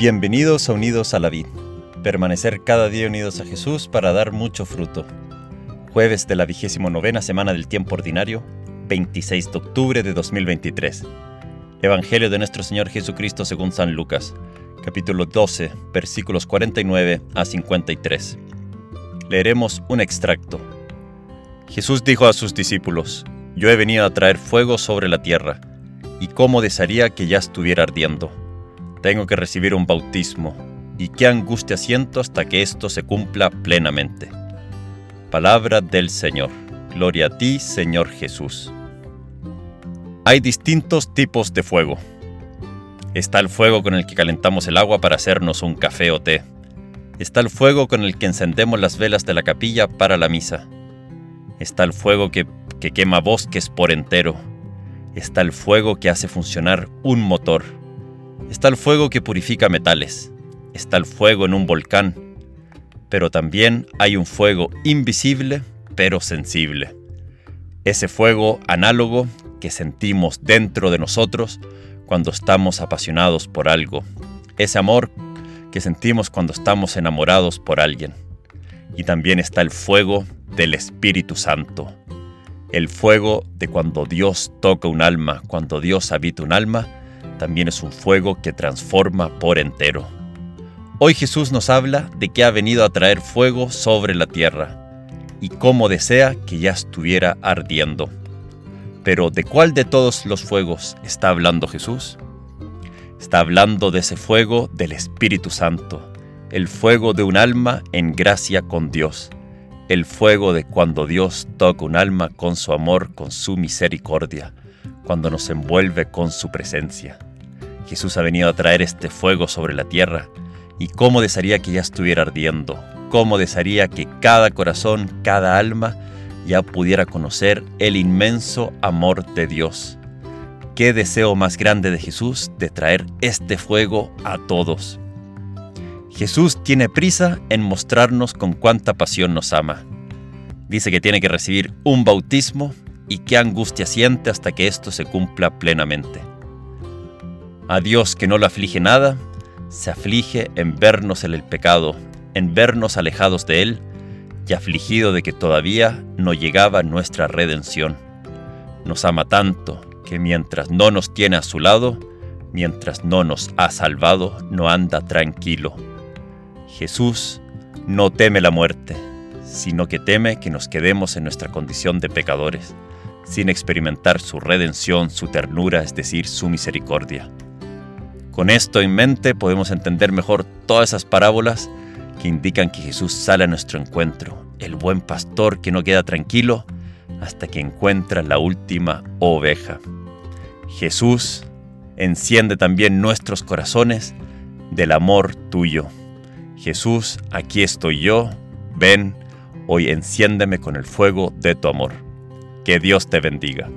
Bienvenidos a Unidos a la Vid. Permanecer cada día unidos a Jesús para dar mucho fruto. Jueves de la vigésimo novena semana del tiempo ordinario, 26 de octubre de 2023. Evangelio de nuestro Señor Jesucristo según San Lucas, capítulo 12, versículos 49 a 53. Leeremos un extracto. Jesús dijo a sus discípulos, Yo he venido a traer fuego sobre la tierra, y cómo desearía que ya estuviera ardiendo tengo que recibir un bautismo, y qué angustia siento hasta que esto se cumpla plenamente. Palabra del Señor. Gloria a ti, Señor Jesús. Hay distintos tipos de fuego. Está el fuego con el que calentamos el agua para hacernos un café o té. Está el fuego con el que encendemos las velas de la capilla para la misa. Está el fuego que, que quema bosques por entero. Está el fuego que hace funcionar un motor Está el fuego que purifica metales, está el fuego en un volcán, pero también hay un fuego invisible pero sensible. Ese fuego análogo que sentimos dentro de nosotros cuando estamos apasionados por algo. Ese amor que sentimos cuando estamos enamorados por alguien. Y también está el fuego del Espíritu Santo. El fuego de cuando Dios toca un alma, cuando Dios habita un alma también es un fuego que transforma por entero. Hoy Jesús nos habla de que ha venido a traer fuego sobre la tierra y cómo desea que ya estuviera ardiendo. Pero ¿de cuál de todos los fuegos está hablando Jesús? Está hablando de ese fuego del Espíritu Santo, el fuego de un alma en gracia con Dios, el fuego de cuando Dios toca un alma con su amor, con su misericordia, cuando nos envuelve con su presencia. Jesús ha venido a traer este fuego sobre la tierra, y cómo desearía que ya estuviera ardiendo, cómo desearía que cada corazón, cada alma, ya pudiera conocer el inmenso amor de Dios. Qué deseo más grande de Jesús de traer este fuego a todos. Jesús tiene prisa en mostrarnos con cuánta pasión nos ama. Dice que tiene que recibir un bautismo y qué angustia siente hasta que esto se cumpla plenamente. A Dios que no lo aflige nada, se aflige en vernos en el pecado, en vernos alejados de Él y afligido de que todavía no llegaba nuestra redención. Nos ama tanto que mientras no nos tiene a su lado, mientras no nos ha salvado, no anda tranquilo. Jesús no teme la muerte, sino que teme que nos quedemos en nuestra condición de pecadores, sin experimentar su redención, su ternura, es decir, su misericordia. Con esto en mente podemos entender mejor todas esas parábolas que indican que Jesús sale a nuestro encuentro, el buen pastor que no queda tranquilo hasta que encuentra la última oveja. Jesús enciende también nuestros corazones del amor tuyo. Jesús, aquí estoy yo, ven, hoy enciéndeme con el fuego de tu amor. Que Dios te bendiga.